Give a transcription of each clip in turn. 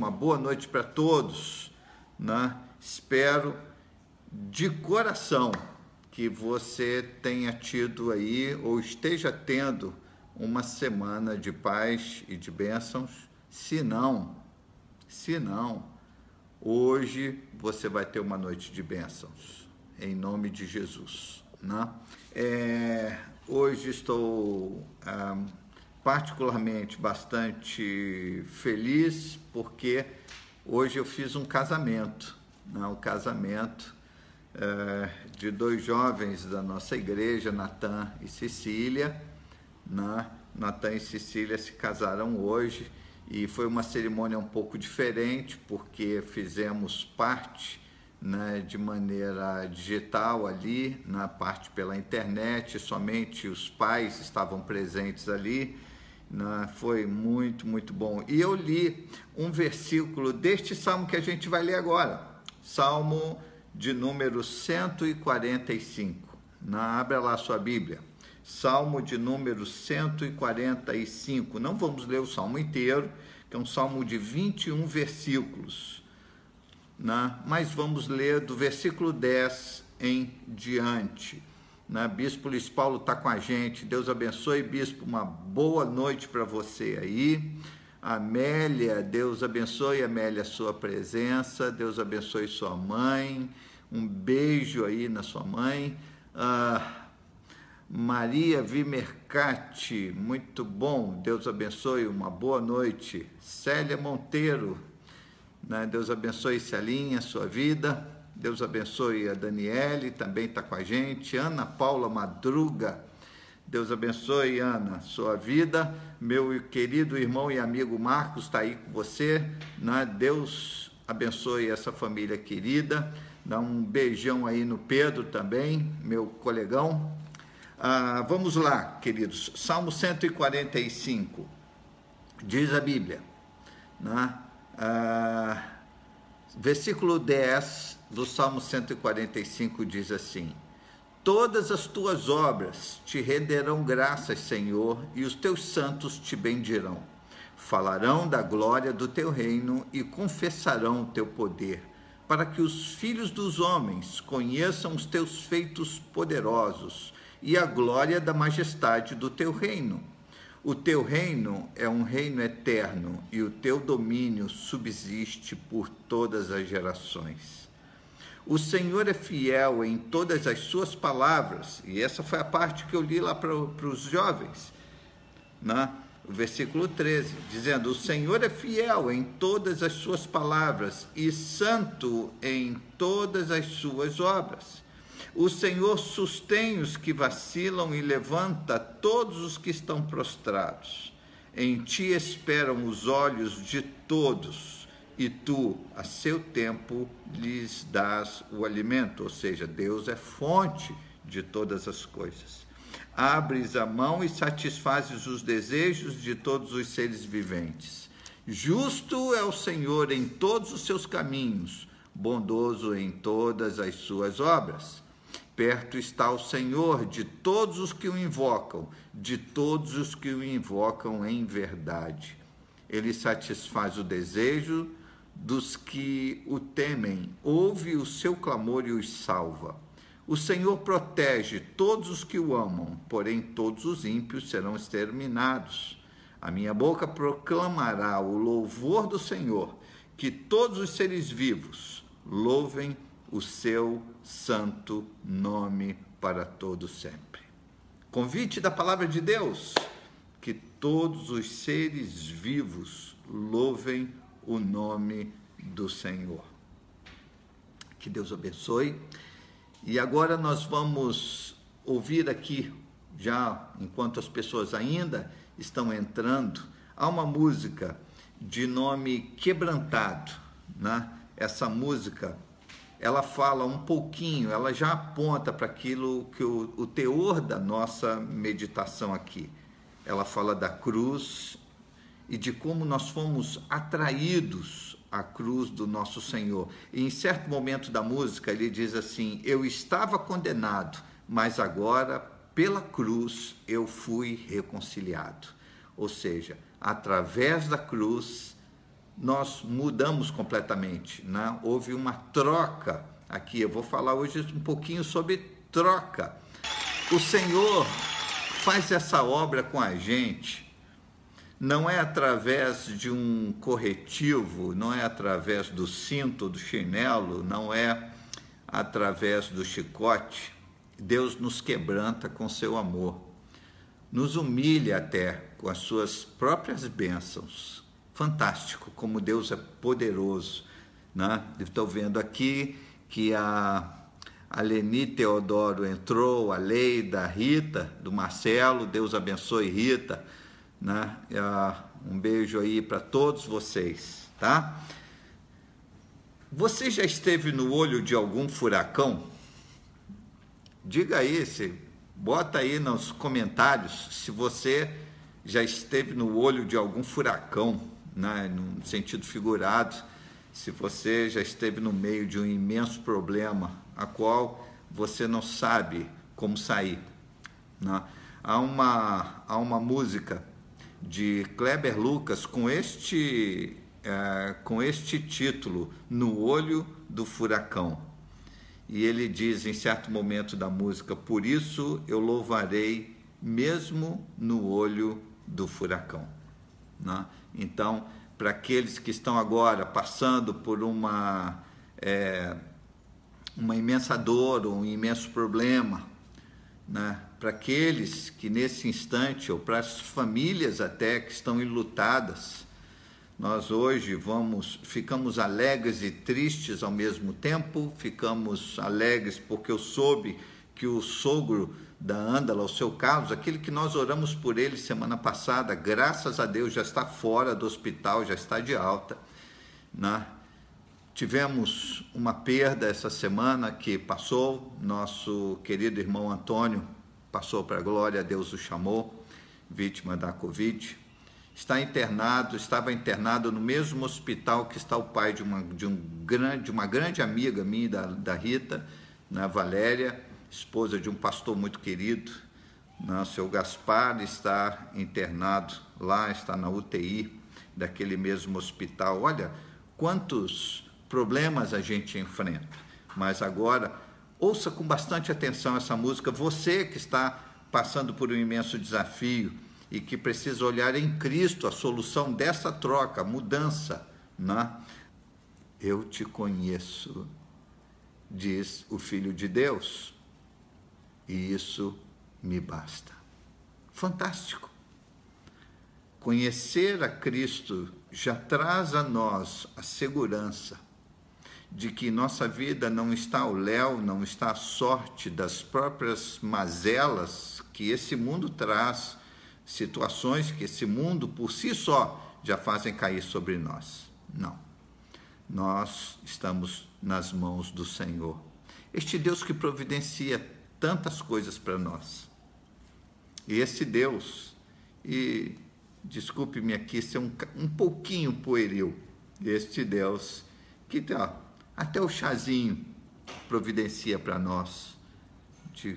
uma boa noite para todos. Né? Espero de coração que você tenha tido aí ou esteja tendo uma semana de paz e de bênçãos. Se não, se não, hoje você vai ter uma noite de bênçãos, em nome de Jesus. Né? É, hoje estou ah, particularmente bastante feliz porque hoje eu fiz um casamento, né? um casamento é, de dois jovens da nossa igreja, Natan e Cecília. Né? Natan e Cecília se casaram hoje e foi uma cerimônia um pouco diferente porque fizemos parte né, de maneira digital ali, na parte pela internet, somente os pais estavam presentes ali. Né, foi muito, muito bom. E eu li um versículo deste salmo que a gente vai ler agora, Salmo de número 145. Né, abra lá a sua Bíblia. Salmo de número 145. Não vamos ler o salmo inteiro, que é um salmo de 21 versículos. Né? Mas vamos ler do versículo 10 em diante. Né? Bispo Luiz Paulo está com a gente. Deus abençoe, Bispo. Uma boa noite para você aí. Amélia, Deus abençoe, Amélia, sua presença. Deus abençoe sua mãe. Um beijo aí na sua mãe. Ah, Maria Vimercati, muito bom. Deus abençoe, uma boa noite. Célia Monteiro, né? Deus abençoe Celinha, sua vida. Deus abençoe a Daniele, também está com a gente. Ana Paula Madruga, Deus abençoe, Ana, sua vida. Meu querido irmão e amigo Marcos está aí com você. Né? Deus abençoe essa família querida. Dá um beijão aí no Pedro também, meu colegão. Ah, vamos lá, queridos. Salmo 145. Diz a Bíblia. Né? Ah, versículo 10 do Salmo 145 diz assim: Todas as tuas obras te renderão graças, Senhor, e os teus santos te bendirão. Falarão da glória do teu reino e confessarão o teu poder para que os filhos dos homens conheçam os teus feitos poderosos e a glória da majestade do teu reino. O teu reino é um reino eterno e o teu domínio subsiste por todas as gerações. O Senhor é fiel em todas as suas palavras, e essa foi a parte que eu li lá para os jovens, né? o versículo 13, dizendo: O Senhor é fiel em todas as suas palavras e santo em todas as suas obras. O Senhor sustém os que vacilam e levanta todos os que estão prostrados. Em ti esperam os olhos de todos, e tu, a seu tempo, lhes dás o alimento. Ou seja, Deus é fonte de todas as coisas abres a mão e satisfazes os desejos de todos os seres viventes. Justo é o Senhor em todos os seus caminhos, bondoso em todas as suas obras. Perto está o Senhor de todos os que o invocam, de todos os que o invocam em verdade. Ele satisfaz o desejo dos que o temem, ouve o seu clamor e os salva. O Senhor protege todos os que o amam, porém todos os ímpios serão exterminados. A minha boca proclamará o louvor do Senhor, que todos os seres vivos louvem o seu santo nome para todo sempre. Convite da palavra de Deus, que todos os seres vivos louvem o nome do Senhor. Que Deus abençoe e agora nós vamos ouvir aqui, já enquanto as pessoas ainda estão entrando, há uma música de nome Quebrantado. Né? Essa música ela fala um pouquinho, ela já aponta para aquilo que o, o teor da nossa meditação aqui. Ela fala da cruz e de como nós fomos atraídos a cruz do nosso Senhor. E em certo momento da música ele diz assim: Eu estava condenado, mas agora pela cruz eu fui reconciliado. Ou seja, através da cruz nós mudamos completamente, né? houve uma troca aqui. Eu vou falar hoje um pouquinho sobre troca. O Senhor faz essa obra com a gente, não é através de um corretivo, não é através do cinto, do chinelo, não é através do chicote. Deus nos quebranta com seu amor, nos humilha até com as suas próprias bênçãos. Fantástico como Deus é poderoso. Né? Estou vendo aqui que a, a Leni Teodoro entrou, a Leida, a Rita, do Marcelo, Deus abençoe Rita, né? Um beijo aí para todos vocês, tá? Você já esteve no olho de algum furacão? Diga aí, se, bota aí nos comentários se você já esteve no olho de algum furacão, né, no sentido figurado se você já esteve no meio de um imenso problema, a qual você não sabe como sair. Né? Há, uma, há uma música de Kleber Lucas com este, é, com este título, No Olho do Furacão. E ele diz em certo momento da música: Por isso eu louvarei, mesmo no olho do furacão. Né? Então, para aqueles que estão agora passando por uma, é, uma imensa dor, um imenso problema, né? para aqueles que nesse instante, ou para as famílias até que estão enlutadas, nós hoje vamos, ficamos alegres e tristes ao mesmo tempo, ficamos alegres porque eu soube que o sogro da Andala, o seu Carlos, aquele que nós oramos por ele semana passada, graças a Deus já está fora do hospital, já está de alta. Né? Tivemos uma perda essa semana que passou, nosso querido irmão Antônio passou para a glória, Deus o chamou, vítima da Covid. Está internado, estava internado no mesmo hospital que está o pai de uma, de um grande, de uma grande amiga minha, da, da Rita, na né, Valéria, esposa de um pastor muito querido, né, o seu Gaspar, está internado lá, está na UTI daquele mesmo hospital. Olha quantos problemas a gente enfrenta. Mas agora, ouça com bastante atenção essa música, você que está passando por um imenso desafio e que precisa olhar em Cristo a solução dessa troca, mudança, né? Eu te conheço, diz o Filho de Deus e isso me basta. Fantástico! Conhecer a Cristo já traz a nós a segurança de que nossa vida não está ao léu, não está à sorte das próprias mazelas que esse mundo traz, situações que esse mundo por si só já fazem cair sobre nós. Não. Nós estamos nas mãos do Senhor. Este Deus que providencia tantas coisas para nós. E esse Deus, e desculpe-me aqui ser um, um pouquinho pueril, este Deus que tá, até o chazinho providencia para nós, de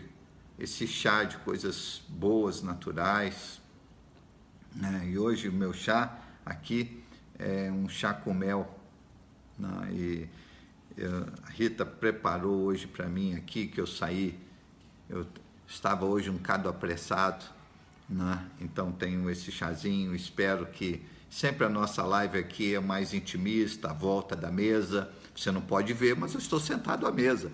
esse chá de coisas boas, naturais. Né? E hoje o meu chá aqui é um chá com mel. Né? E a Rita preparou hoje para mim aqui, que eu saí eu estava hoje um bocado apressado, né? então tenho esse chazinho. Espero que sempre a nossa live aqui é mais intimista, à volta da mesa. Você não pode ver, mas eu estou sentado à mesa,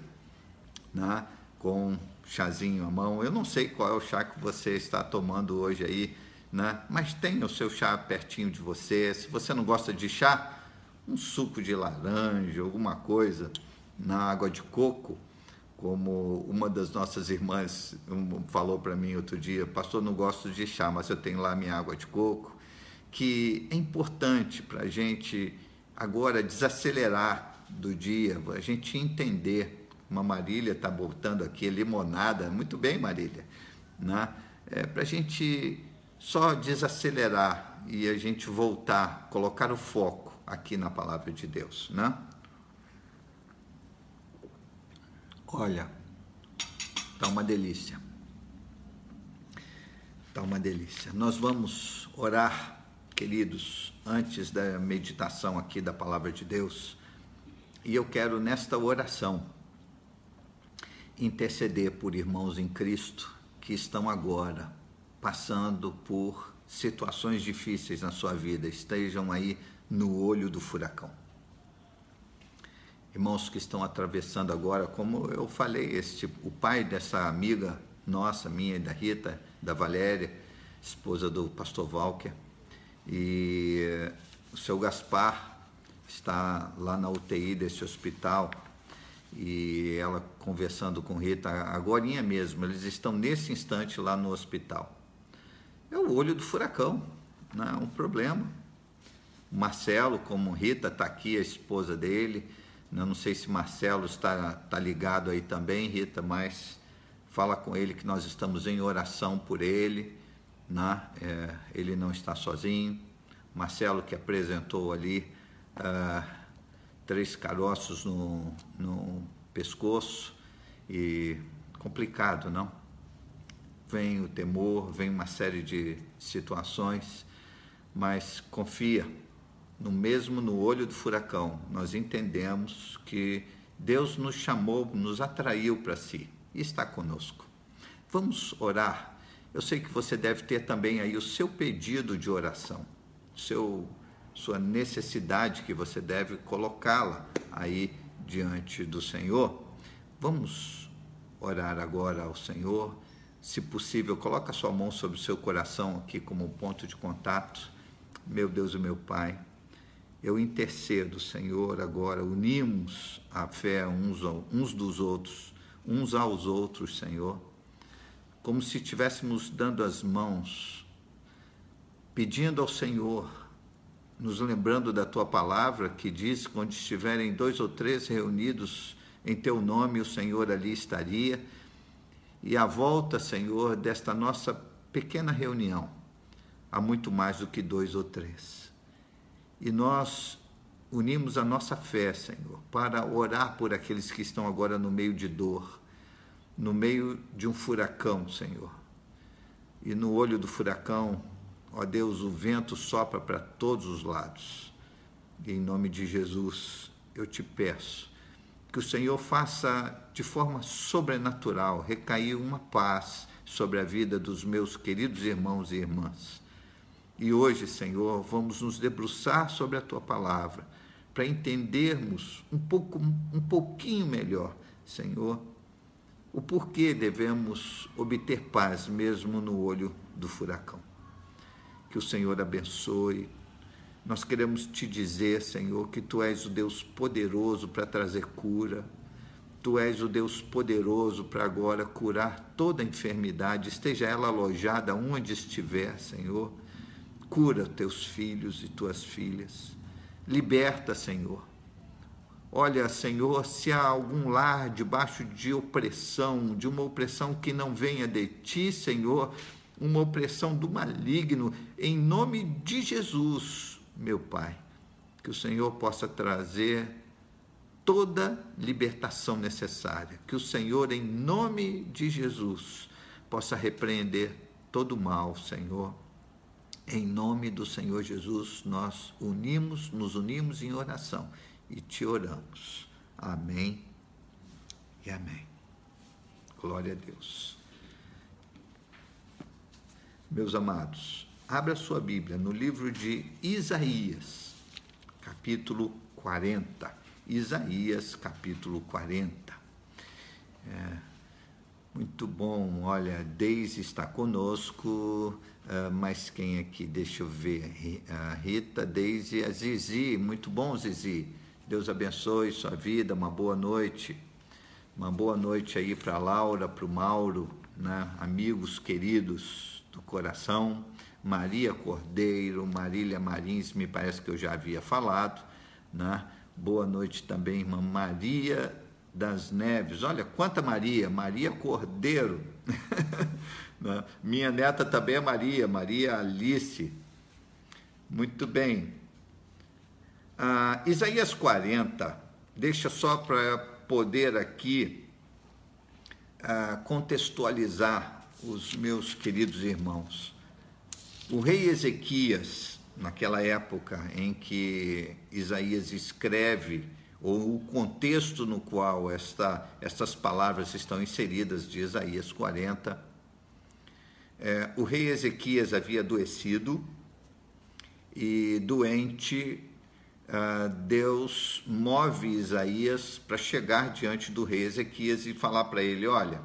né? com chazinho à mão. Eu não sei qual é o chá que você está tomando hoje aí, né? mas tenha o seu chá pertinho de você. Se você não gosta de chá, um suco de laranja, alguma coisa na água de coco como uma das nossas irmãs falou para mim outro dia, pastor, não gosto de chá, mas eu tenho lá minha água de coco, que é importante para a gente agora desacelerar do dia, a gente entender. Uma Marília está botando aqui limonada, muito bem, Marília, né? É, para a gente só desacelerar e a gente voltar, colocar o foco aqui na palavra de Deus, né? Olha, tá uma delícia. Tá uma delícia. Nós vamos orar queridos, antes da meditação aqui da palavra de Deus, e eu quero nesta oração interceder por irmãos em Cristo que estão agora passando por situações difíceis na sua vida, estejam aí no olho do furacão. Irmãos que estão atravessando agora, como eu falei, este, o pai dessa amiga nossa, minha e da Rita, da Valéria, esposa do pastor Walker, e o seu Gaspar está lá na UTI desse hospital e ela conversando com Rita agora mesmo, eles estão nesse instante lá no hospital. É o olho do furacão, não é um problema. O Marcelo, como Rita está aqui, a esposa dele, eu não sei se Marcelo está, está ligado aí também, Rita, mas fala com ele que nós estamos em oração por ele, né? É, ele não está sozinho. Marcelo que apresentou ali uh, três caroços no, no pescoço e complicado, não? Vem o temor, vem uma série de situações, mas confia, no mesmo no olho do furacão, nós entendemos que Deus nos chamou, nos atraiu para si e está conosco. Vamos orar. Eu sei que você deve ter também aí o seu pedido de oração, seu sua necessidade que você deve colocá-la aí diante do Senhor. Vamos orar agora ao Senhor. Se possível, coloque a sua mão sobre o seu coração aqui como ponto de contato. Meu Deus e meu Pai, eu intercedo, Senhor, agora unimos a fé uns, uns dos outros, uns aos outros, Senhor, como se estivéssemos dando as mãos, pedindo ao Senhor nos lembrando da tua palavra que diz: quando estiverem dois ou três reunidos em teu nome, o Senhor ali estaria. E à volta, Senhor, desta nossa pequena reunião, há muito mais do que dois ou três. E nós unimos a nossa fé, Senhor, para orar por aqueles que estão agora no meio de dor, no meio de um furacão, Senhor. E no olho do furacão, Ó Deus, o vento sopra para todos os lados. E em nome de Jesus, eu te peço que o Senhor faça de forma sobrenatural recair uma paz sobre a vida dos meus queridos irmãos e irmãs. E hoje, Senhor, vamos nos debruçar sobre a tua palavra para entendermos um pouco um pouquinho melhor, Senhor, o porquê devemos obter paz mesmo no olho do furacão que o Senhor abençoe. Nós queremos te dizer, Senhor, que tu és o Deus poderoso para trazer cura. Tu és o Deus poderoso para agora curar toda enfermidade, esteja ela alojada onde estiver, Senhor. Cura teus filhos e tuas filhas. Liberta, Senhor. Olha, Senhor, se há algum lar debaixo de opressão, de uma opressão que não venha de ti, Senhor, uma opressão do maligno, em nome de Jesus, meu Pai. Que o Senhor possa trazer toda libertação necessária. Que o Senhor, em nome de Jesus, possa repreender todo mal, Senhor. Em nome do Senhor Jesus, nós unimos, nos unimos em oração e te oramos. Amém e amém. Glória a Deus. Meus amados, abra sua Bíblia no livro de Isaías, capítulo 40. Isaías, capítulo 40. É, muito bom, olha, Deise está conosco, uh, mas quem aqui? Deixa eu ver, a Rita, Deise, a Zizi, muito bom, Zizi. Deus abençoe sua vida, uma boa noite. Uma boa noite aí para Laura, para o Mauro, né? amigos queridos do coração, Maria Cordeiro, Marília Marins, me parece que eu já havia falado, né? Boa noite também, irmã Maria das Neves. Olha quanta Maria, Maria Cordeiro. Né? Minha neta também é Maria, Maria Alice. Muito bem. Ah, Isaías 40, deixa só para poder aqui ah, contextualizar os meus queridos irmãos. O rei Ezequias, naquela época em que Isaías escreve, ou o contexto no qual esta, estas palavras estão inseridas de Isaías 40, é, o rei Ezequias havia adoecido e doente, uh, Deus move Isaías para chegar diante do rei Ezequias e falar para ele: Olha,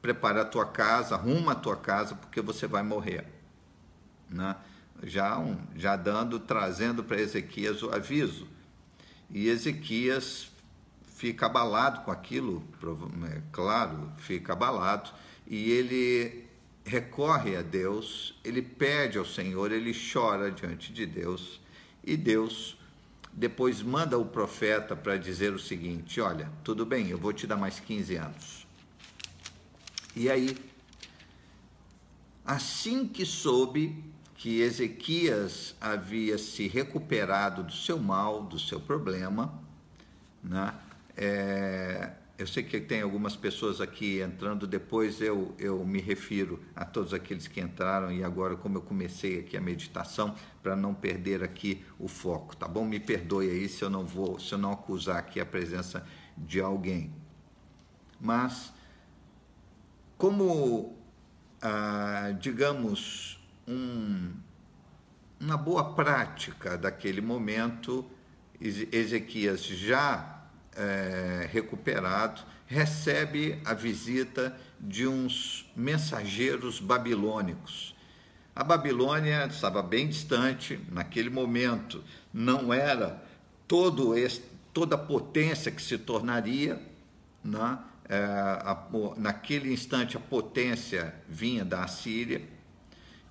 prepara a tua casa, arruma a tua casa, porque você vai morrer. Né? Já, um, já dando, trazendo para Ezequias o aviso. E Ezequias fica abalado com aquilo, é claro, fica abalado, e ele recorre a Deus, ele pede ao Senhor, ele chora diante de Deus, e Deus depois manda o profeta para dizer o seguinte: Olha, tudo bem, eu vou te dar mais 15 anos. E aí, assim que soube que Ezequias havia se recuperado do seu mal, do seu problema, né? É, eu sei que tem algumas pessoas aqui entrando, depois eu, eu me refiro a todos aqueles que entraram e agora, como eu comecei aqui a meditação, para não perder aqui o foco, tá bom? Me perdoe aí se eu não vou, se eu não acusar aqui a presença de alguém. Mas, como, ah, digamos, um, uma boa prática daquele momento, Ezequias já é, recuperado, recebe a visita de uns mensageiros babilônicos. A Babilônia estava bem distante, naquele momento não era todo esse, toda a potência que se tornaria, né? É, a, naquele instante a potência vinha da Assíria,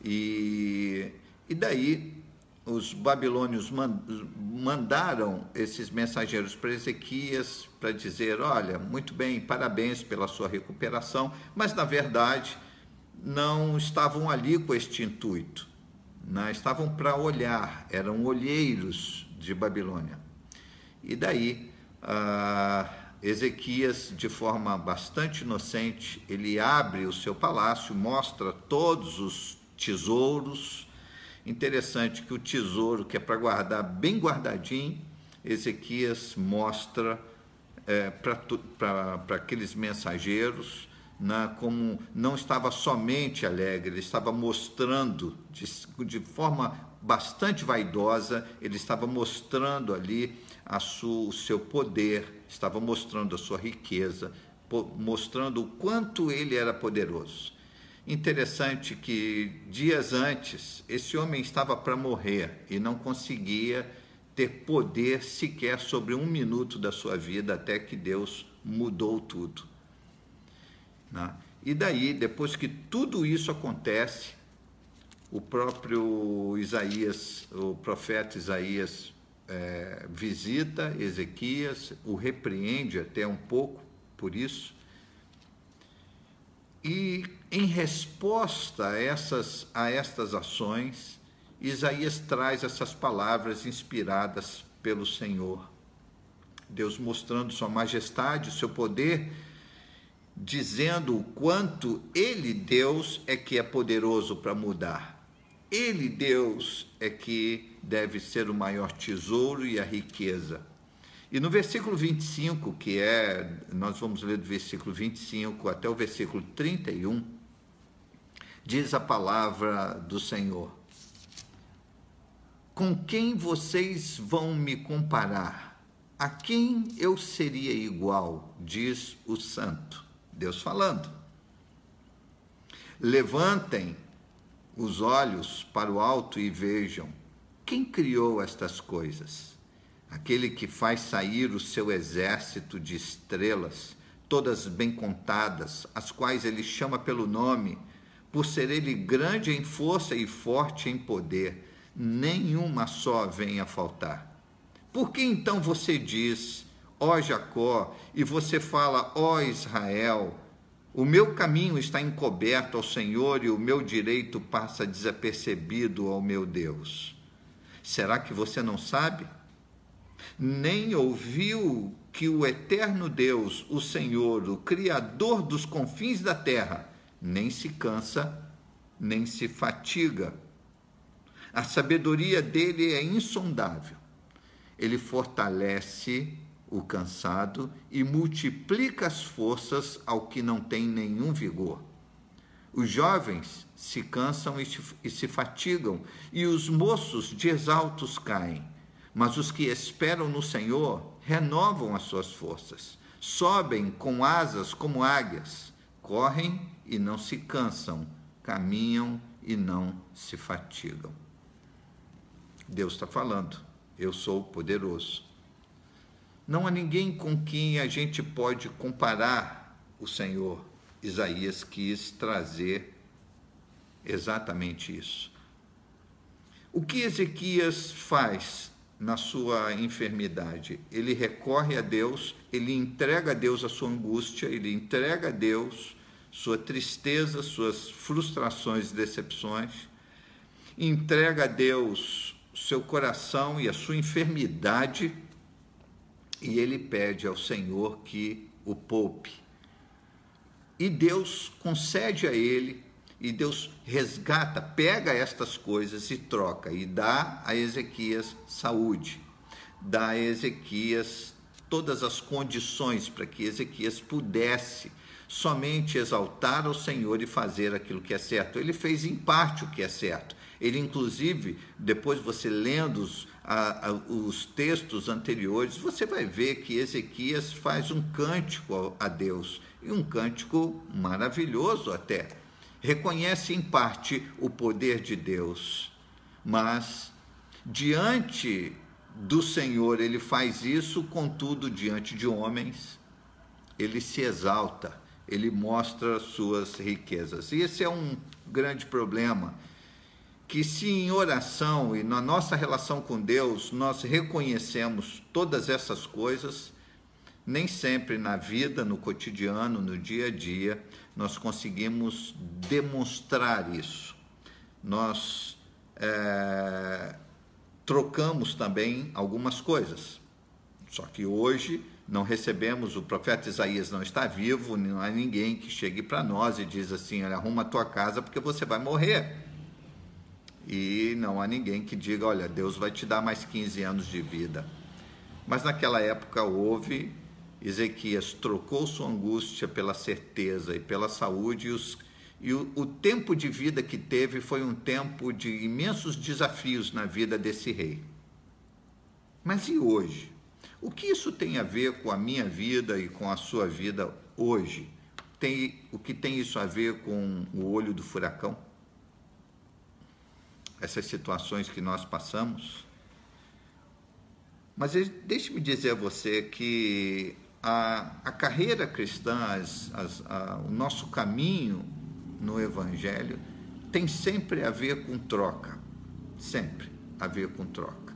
e, e daí os babilônios mandaram esses mensageiros para Ezequias para dizer: Olha, muito bem, parabéns pela sua recuperação, mas na verdade não estavam ali com este intuito, né? estavam para olhar, eram olheiros de Babilônia. E daí, Ezequias, de forma bastante inocente, ele abre o seu palácio, mostra todos os tesouros Interessante que o tesouro, que é para guardar bem guardadinho, Ezequias mostra é, para aqueles mensageiros né, como não estava somente alegre, ele estava mostrando de, de forma bastante vaidosa, ele estava mostrando ali a sua, o seu poder, estava mostrando a sua riqueza, mostrando o quanto ele era poderoso. Interessante que dias antes esse homem estava para morrer e não conseguia ter poder sequer sobre um minuto da sua vida até que Deus mudou tudo. Né? E daí, depois que tudo isso acontece, o próprio Isaías, o profeta Isaías, é, visita Ezequias, o repreende até um pouco por isso, e em resposta a, essas, a estas ações, Isaías traz essas palavras inspiradas pelo Senhor. Deus mostrando sua majestade, seu poder, dizendo o quanto Ele, Deus, é que é poderoso para mudar. Ele, Deus, é que deve ser o maior tesouro e a riqueza. E no versículo 25, que é, nós vamos ler do versículo 25 até o versículo 31, diz a palavra do Senhor: Com quem vocês vão me comparar? A quem eu seria igual? Diz o Santo, Deus falando. Levantem os olhos para o alto e vejam: quem criou estas coisas? Aquele que faz sair o seu exército de estrelas, todas bem contadas, as quais ele chama pelo nome, por ser ele grande em força e forte em poder, nenhuma só vem a faltar. Por que então você diz, ó Jacó, e você fala, ó Israel, o meu caminho está encoberto ao Senhor e o meu direito passa desapercebido ao meu Deus? Será que você não sabe? Nem ouviu que o eterno Deus, o Senhor, o Criador dos confins da terra, nem se cansa, nem se fatiga. A sabedoria dele é insondável. Ele fortalece o cansado e multiplica as forças ao que não tem nenhum vigor. Os jovens se cansam e se fatigam, e os moços de exaltos caem. Mas os que esperam no Senhor renovam as suas forças, sobem com asas como águias, correm e não se cansam, caminham e não se fatigam. Deus está falando, eu sou poderoso. Não há ninguém com quem a gente pode comparar o Senhor. Isaías quis trazer exatamente isso. O que Ezequias faz na sua enfermidade? Ele recorre a Deus, ele entrega a Deus a sua angústia, ele entrega a Deus sua tristeza, suas frustrações e decepções, entrega a Deus seu coração e a sua enfermidade, e ele pede ao Senhor que o poupe. E Deus concede a ele, e Deus resgata, pega estas coisas e troca, e dá a Ezequias saúde, dá a Ezequias todas as condições para que Ezequias pudesse somente exaltar ao Senhor e fazer aquilo que é certo. Ele fez em parte o que é certo. Ele, inclusive, depois você lendo os, a, a, os textos anteriores, você vai ver que Ezequias faz um cântico a Deus, e um cântico maravilhoso até. Reconhece em parte o poder de Deus, mas diante do Senhor ele faz isso, contudo, diante de homens, ele se exalta ele mostra suas riquezas. E esse é um grande problema, que se em oração e na nossa relação com Deus nós reconhecemos todas essas coisas, nem sempre na vida, no cotidiano, no dia a dia, nós conseguimos demonstrar isso. Nós é, trocamos também algumas coisas. Só que hoje não recebemos, o profeta Isaías não está vivo, não há ninguém que chegue para nós e diz assim: olha, arruma a tua casa porque você vai morrer. E não há ninguém que diga: olha, Deus vai te dar mais 15 anos de vida. Mas naquela época houve, Ezequias trocou sua angústia pela certeza e pela saúde, e, os, e o, o tempo de vida que teve foi um tempo de imensos desafios na vida desse rei. Mas e hoje? O que isso tem a ver com a minha vida e com a sua vida hoje? Tem, o que tem isso a ver com o olho do furacão? Essas situações que nós passamos? Mas deixe-me dizer a você que a, a carreira cristã, as, as, a, o nosso caminho no Evangelho tem sempre a ver com troca. Sempre a ver com troca.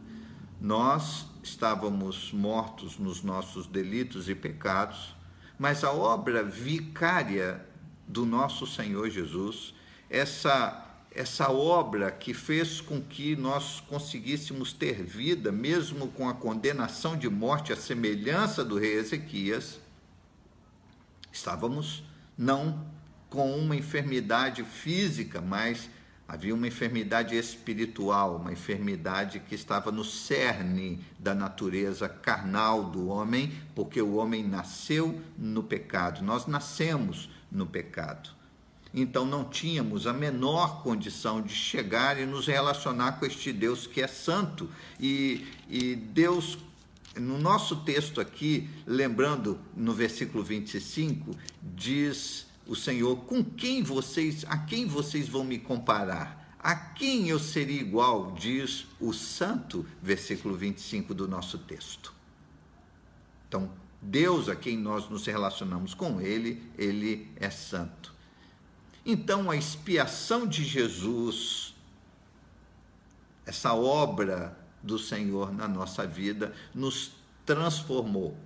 Nós estávamos mortos nos nossos delitos e pecados, mas a obra vicária do nosso Senhor Jesus, essa essa obra que fez com que nós conseguíssemos ter vida, mesmo com a condenação de morte, a semelhança do rei Ezequias, estávamos não com uma enfermidade física, mas Havia uma enfermidade espiritual, uma enfermidade que estava no cerne da natureza carnal do homem, porque o homem nasceu no pecado, nós nascemos no pecado. Então não tínhamos a menor condição de chegar e nos relacionar com este Deus que é santo. E, e Deus, no nosso texto aqui, lembrando no versículo 25, diz o Senhor: com quem vocês, a quem vocês vão me comparar? A quem eu seria igual? Diz o santo, versículo 25 do nosso texto. Então, Deus a quem nós nos relacionamos com Ele, Ele é santo. Então, a expiação de Jesus, essa obra do Senhor na nossa vida, nos transformou.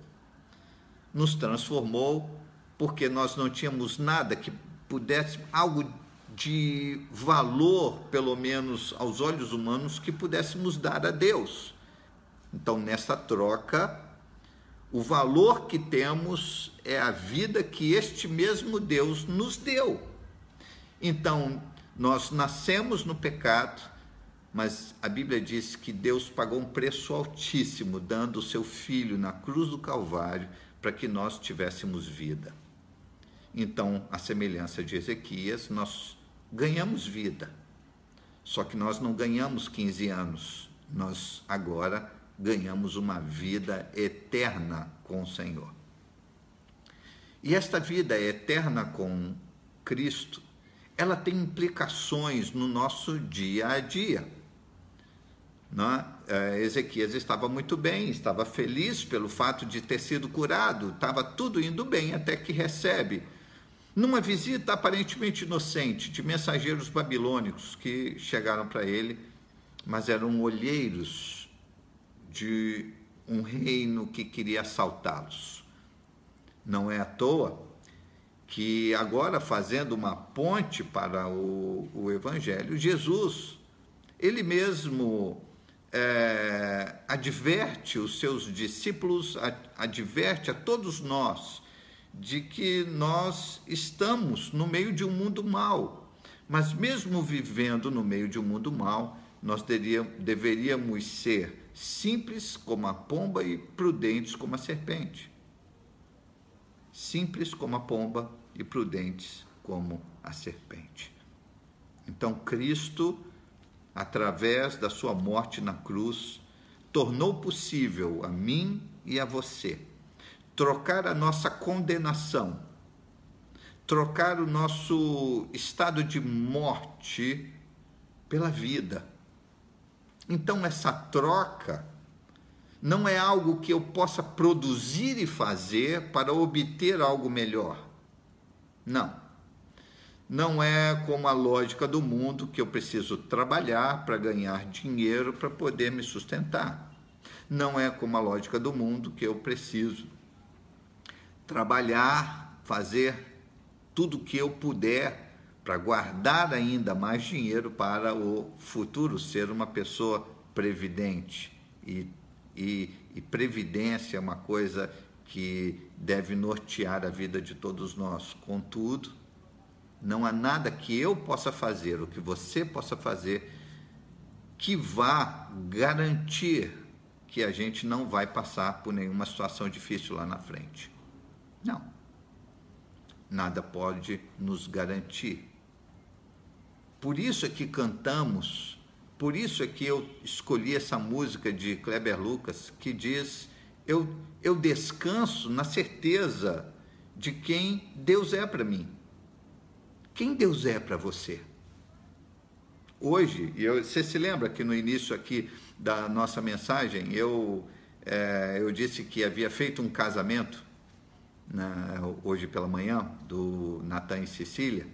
Nos transformou porque nós não tínhamos nada que pudesse, algo de valor, pelo menos aos olhos humanos, que pudéssemos dar a Deus. Então, nessa troca, o valor que temos é a vida que este mesmo Deus nos deu. Então, nós nascemos no pecado, mas a Bíblia diz que Deus pagou um preço altíssimo, dando o seu filho na cruz do Calvário para que nós tivéssemos vida. Então, a semelhança de Ezequias, nós ganhamos vida. Só que nós não ganhamos 15 anos, nós agora ganhamos uma vida eterna com o Senhor. E esta vida eterna com Cristo, ela tem implicações no nosso dia a dia. Né? Ezequias estava muito bem, estava feliz pelo fato de ter sido curado, estava tudo indo bem até que recebe, numa visita aparentemente inocente de mensageiros babilônicos que chegaram para ele, mas eram olheiros de um reino que queria assaltá-los. Não é à toa que agora fazendo uma ponte para o, o Evangelho, Jesus, ele mesmo é, adverte os seus discípulos, adverte a todos nós de que nós estamos no meio de um mundo mau, mas mesmo vivendo no meio de um mundo mau, nós deveríamos ser simples como a pomba e prudentes como a serpente. Simples como a pomba e prudentes como a serpente. Então, Cristo, através da sua morte na cruz, tornou possível a mim e a você trocar a nossa condenação, trocar o nosso estado de morte pela vida. Então, essa troca não é algo que eu possa produzir e fazer para obter algo melhor. Não. Não é como a lógica do mundo que eu preciso trabalhar para ganhar dinheiro para poder me sustentar. Não é como a lógica do mundo que eu preciso trabalhar, fazer tudo o que eu puder para guardar ainda mais dinheiro para o futuro ser uma pessoa previdente. E, e, e previdência é uma coisa que deve nortear a vida de todos nós. Contudo, não há nada que eu possa fazer, ou que você possa fazer, que vá garantir que a gente não vai passar por nenhuma situação difícil lá na frente. Não. Nada pode nos garantir. Por isso é que cantamos, por isso é que eu escolhi essa música de Kleber Lucas, que diz: Eu, eu descanso na certeza de quem Deus é para mim. Quem Deus é para você? Hoje, eu, você se lembra que no início aqui da nossa mensagem eu, é, eu disse que havia feito um casamento né, hoje pela manhã do Natan e Cecília?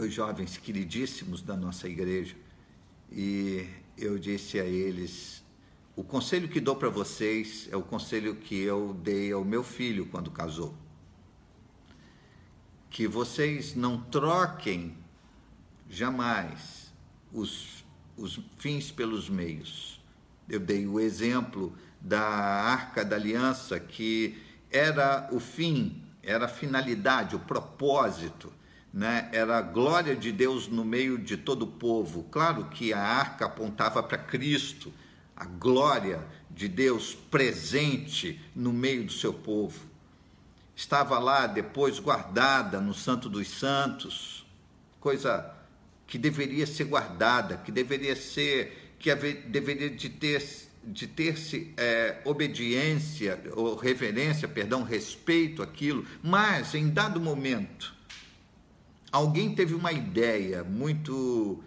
dois jovens queridíssimos da nossa igreja, e eu disse a eles: o conselho que dou para vocês é o conselho que eu dei ao meu filho quando casou. Que vocês não troquem jamais os, os fins pelos meios. Eu dei o exemplo da Arca da Aliança, que era o fim, era a finalidade, o propósito né, era a glória de Deus no meio de todo o povo. Claro que a arca apontava para Cristo, a glória de Deus presente no meio do seu povo. Estava lá depois guardada no Santo dos Santos, coisa que deveria ser guardada, que deveria ser, que deveria de ter de ter-se é, obediência ou reverência, perdão, respeito àquilo, mas em dado momento alguém teve uma ideia muito,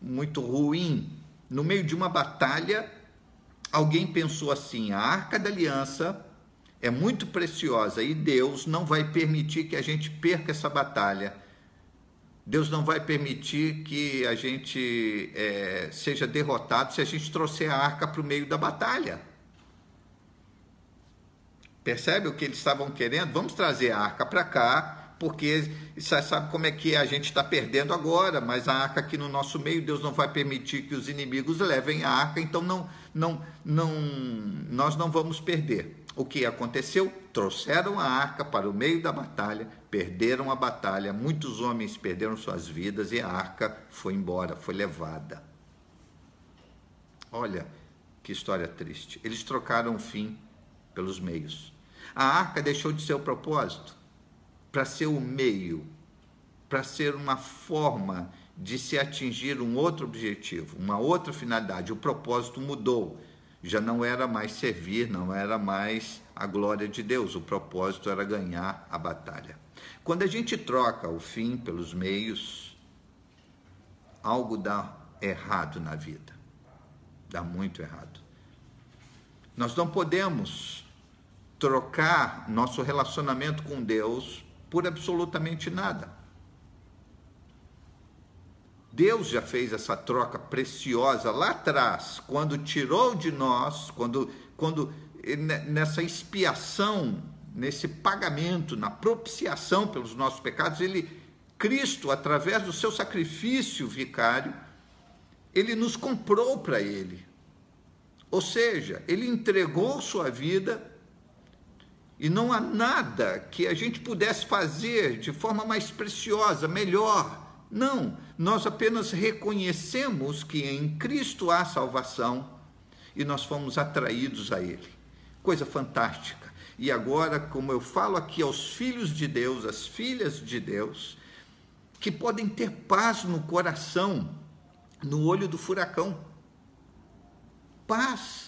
muito ruim. No meio de uma batalha, alguém pensou assim: a arca da aliança é muito preciosa e Deus não vai permitir que a gente perca essa batalha. Deus não vai permitir que a gente é, seja derrotado se a gente trouxer a arca para o meio da batalha. Percebe o que eles estavam querendo? Vamos trazer a arca para cá, porque você sabe como é que a gente está perdendo agora, mas a arca aqui no nosso meio, Deus não vai permitir que os inimigos levem a arca, então não, não, não, nós não vamos perder. O que aconteceu? Trouxeram a arca para o meio da batalha, perderam a batalha, muitos homens perderam suas vidas e a arca foi embora, foi levada. Olha que história triste. Eles trocaram o fim pelos meios. A arca deixou de ser o propósito para ser o meio, para ser uma forma de se atingir um outro objetivo, uma outra finalidade. O propósito mudou. Já não era mais servir, não era mais a glória de Deus. O propósito era ganhar a batalha. Quando a gente troca o fim pelos meios, algo dá errado na vida. Dá muito errado. Nós não podemos trocar nosso relacionamento com Deus por absolutamente nada. Deus já fez essa troca preciosa lá atrás, quando tirou de nós, quando, quando nessa expiação, nesse pagamento, na propiciação pelos nossos pecados, ele, Cristo, através do seu sacrifício vicário, ele nos comprou para ele. Ou seja, ele entregou sua vida e não há nada que a gente pudesse fazer de forma mais preciosa, melhor, não, nós apenas reconhecemos que em Cristo há salvação e nós fomos atraídos a Ele. Coisa fantástica. E agora, como eu falo aqui aos filhos de Deus, às filhas de Deus, que podem ter paz no coração, no olho do furacão. Paz,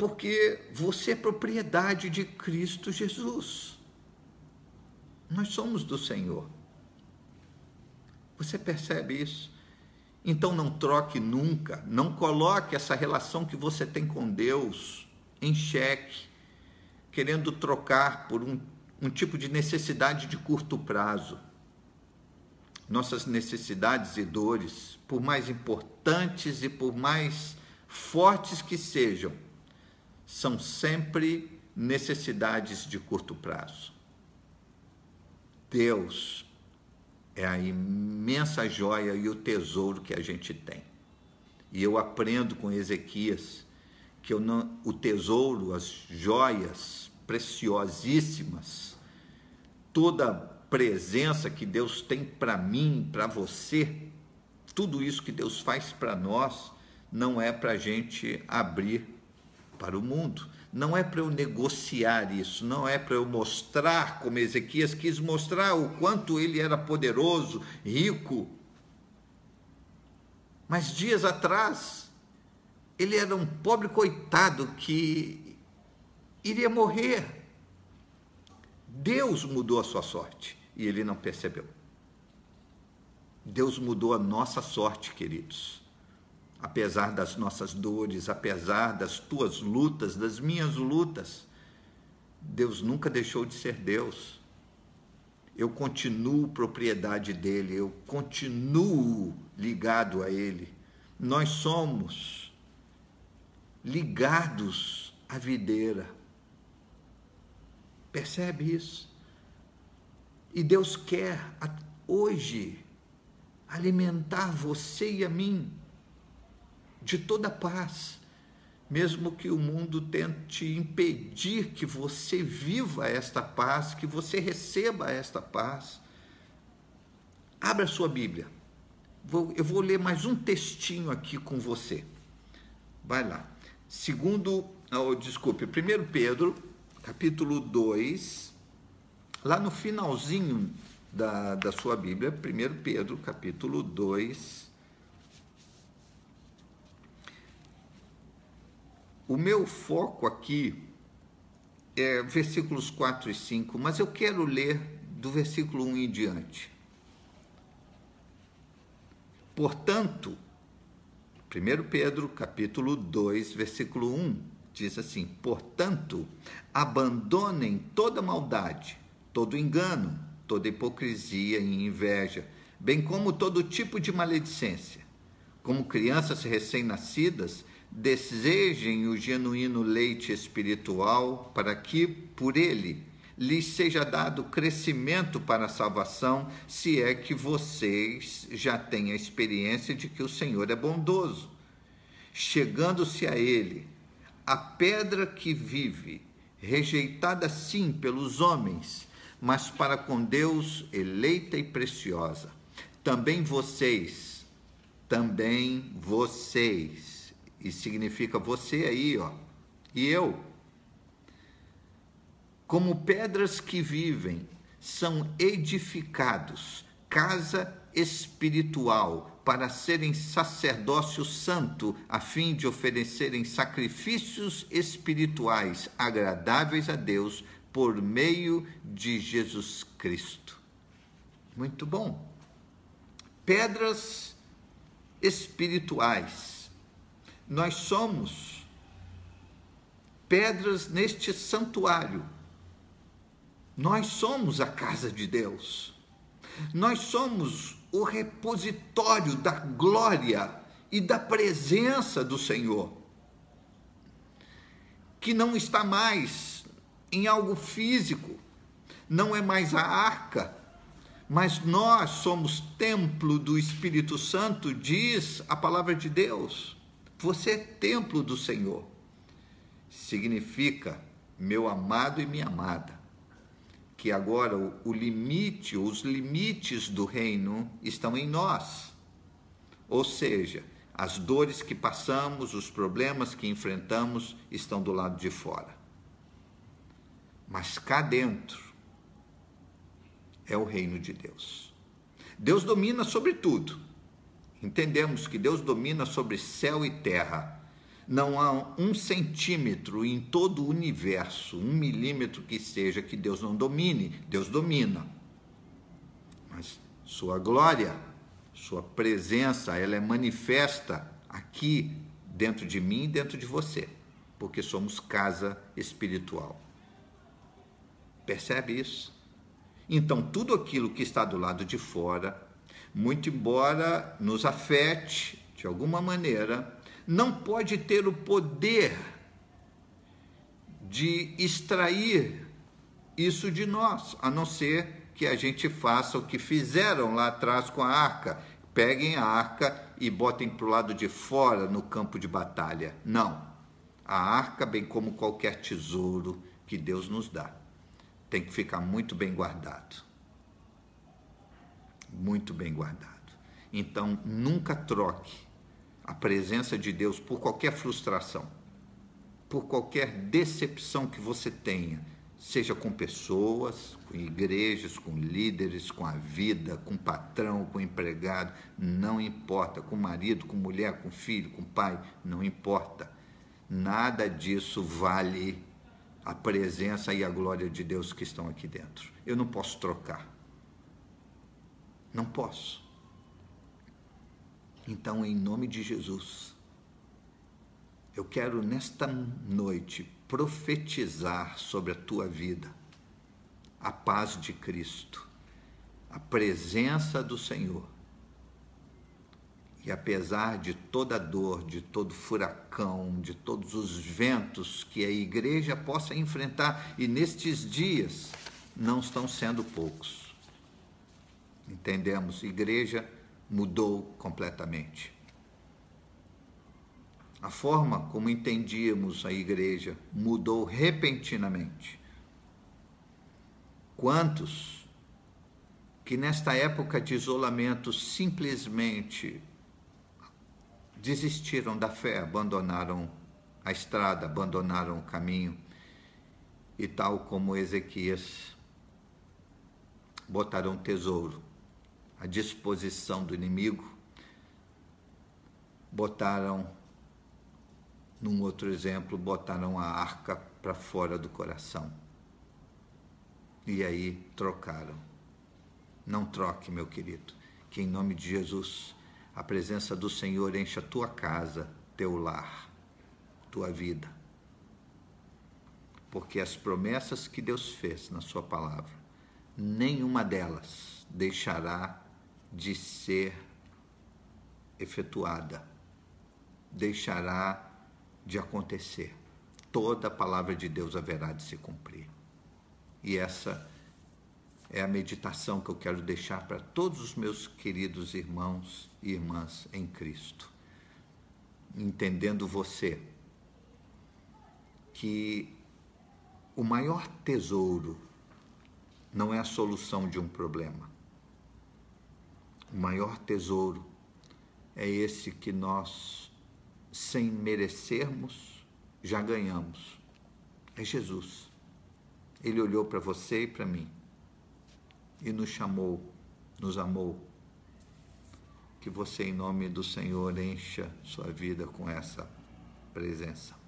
porque você é propriedade de Cristo Jesus. Nós somos do Senhor. Você percebe isso? Então não troque nunca, não coloque essa relação que você tem com Deus em xeque, querendo trocar por um, um tipo de necessidade de curto prazo. Nossas necessidades e dores, por mais importantes e por mais fortes que sejam, são sempre necessidades de curto prazo. Deus é a imensa joia e o tesouro que a gente tem. E eu aprendo com Ezequias que eu não, o tesouro, as joias preciosíssimas, toda presença que Deus tem para mim, para você, tudo isso que Deus faz para nós, não é para a gente abrir para o mundo não é para eu negociar isso, não é para eu mostrar como Ezequias quis mostrar o quanto ele era poderoso, rico. Mas dias atrás, ele era um pobre coitado que iria morrer. Deus mudou a sua sorte e ele não percebeu. Deus mudou a nossa sorte, queridos apesar das nossas dores, apesar das tuas lutas, das minhas lutas, Deus nunca deixou de ser Deus. Eu continuo propriedade dele, eu continuo ligado a ele. Nós somos ligados à videira. Percebe isso? E Deus quer hoje alimentar você e a mim de toda paz, mesmo que o mundo tente impedir que você viva esta paz, que você receba esta paz. Abra sua Bíblia. Eu vou ler mais um textinho aqui com você. Vai lá. Segundo, oh, desculpe, 1 Pedro, capítulo 2, lá no finalzinho da, da sua Bíblia, 1 Pedro, capítulo 2, O meu foco aqui é versículos 4 e 5, mas eu quero ler do versículo 1 em diante. Portanto, 1 Pedro, capítulo 2, versículo 1, diz assim: Portanto, abandonem toda maldade, todo engano, toda hipocrisia e inveja, bem como todo tipo de maledicência. Como crianças recém-nascidas, desejem o genuíno leite espiritual, para que, por ele, lhes seja dado crescimento para a salvação, se é que vocês já têm a experiência de que o Senhor é bondoso. Chegando-se a ele, a pedra que vive, rejeitada sim pelos homens, mas para com Deus eleita e preciosa. Também vocês, também vocês, e significa você aí, ó, e eu. Como pedras que vivem, são edificados, casa espiritual, para serem sacerdócio santo, a fim de oferecerem sacrifícios espirituais agradáveis a Deus por meio de Jesus Cristo. Muito bom. Pedras espirituais. Nós somos pedras neste santuário. Nós somos a casa de Deus. Nós somos o repositório da glória e da presença do Senhor, que não está mais em algo físico, não é mais a arca, mas nós somos templo do Espírito Santo, diz a palavra de Deus. Você é templo do Senhor. Significa, meu amado e minha amada, que agora o, limite, os limites do reino estão em nós. Ou seja, as dores que passamos, os problemas que enfrentamos estão do lado de fora. Mas cá dentro é o reino de Deus. Deus domina sobre tudo. Entendemos que Deus domina sobre céu e terra não há um centímetro em todo o universo, um milímetro que seja, que Deus não domine. Deus domina. Mas sua glória, sua presença, ela é manifesta aqui dentro de mim e dentro de você, porque somos casa espiritual. Percebe isso? Então, tudo aquilo que está do lado de fora, muito embora nos afete de alguma maneira, não pode ter o poder de extrair isso de nós, a não ser que a gente faça o que fizeram lá atrás com a arca. Peguem a arca e botem para o lado de fora no campo de batalha. Não. A arca, bem como qualquer tesouro que Deus nos dá, tem que ficar muito bem guardado. Muito bem guardado. Então, nunca troque a presença de Deus por qualquer frustração, por qualquer decepção que você tenha, seja com pessoas, com igrejas, com líderes, com a vida, com patrão, com empregado, não importa, com marido, com mulher, com filho, com pai, não importa. Nada disso vale a presença e a glória de Deus que estão aqui dentro. Eu não posso trocar. Não posso. Então, em nome de Jesus, eu quero nesta noite profetizar sobre a tua vida a paz de Cristo, a presença do Senhor. E apesar de toda dor, de todo furacão, de todos os ventos que a igreja possa enfrentar, e nestes dias não estão sendo poucos. Entendemos? Igreja mudou completamente. A forma como entendíamos a igreja mudou repentinamente. Quantos que nesta época de isolamento simplesmente desistiram da fé, abandonaram a estrada, abandonaram o caminho e tal como Ezequias botaram tesouro à disposição do inimigo, botaram, num outro exemplo, botaram a arca para fora do coração. E aí trocaram. Não troque, meu querido, que em nome de Jesus a presença do Senhor encha tua casa, teu lar, tua vida. Porque as promessas que Deus fez na Sua palavra, nenhuma delas deixará de ser efetuada, deixará de acontecer. Toda a palavra de Deus haverá de se cumprir. E essa é a meditação que eu quero deixar para todos os meus queridos irmãos e irmãs em Cristo. Entendendo você que o maior tesouro não é a solução de um problema. O maior tesouro é esse que nós sem merecermos, já ganhamos. É Jesus. Ele olhou para você e para mim e nos chamou, nos amou. Que você, em nome do Senhor, encha sua vida com essa presença.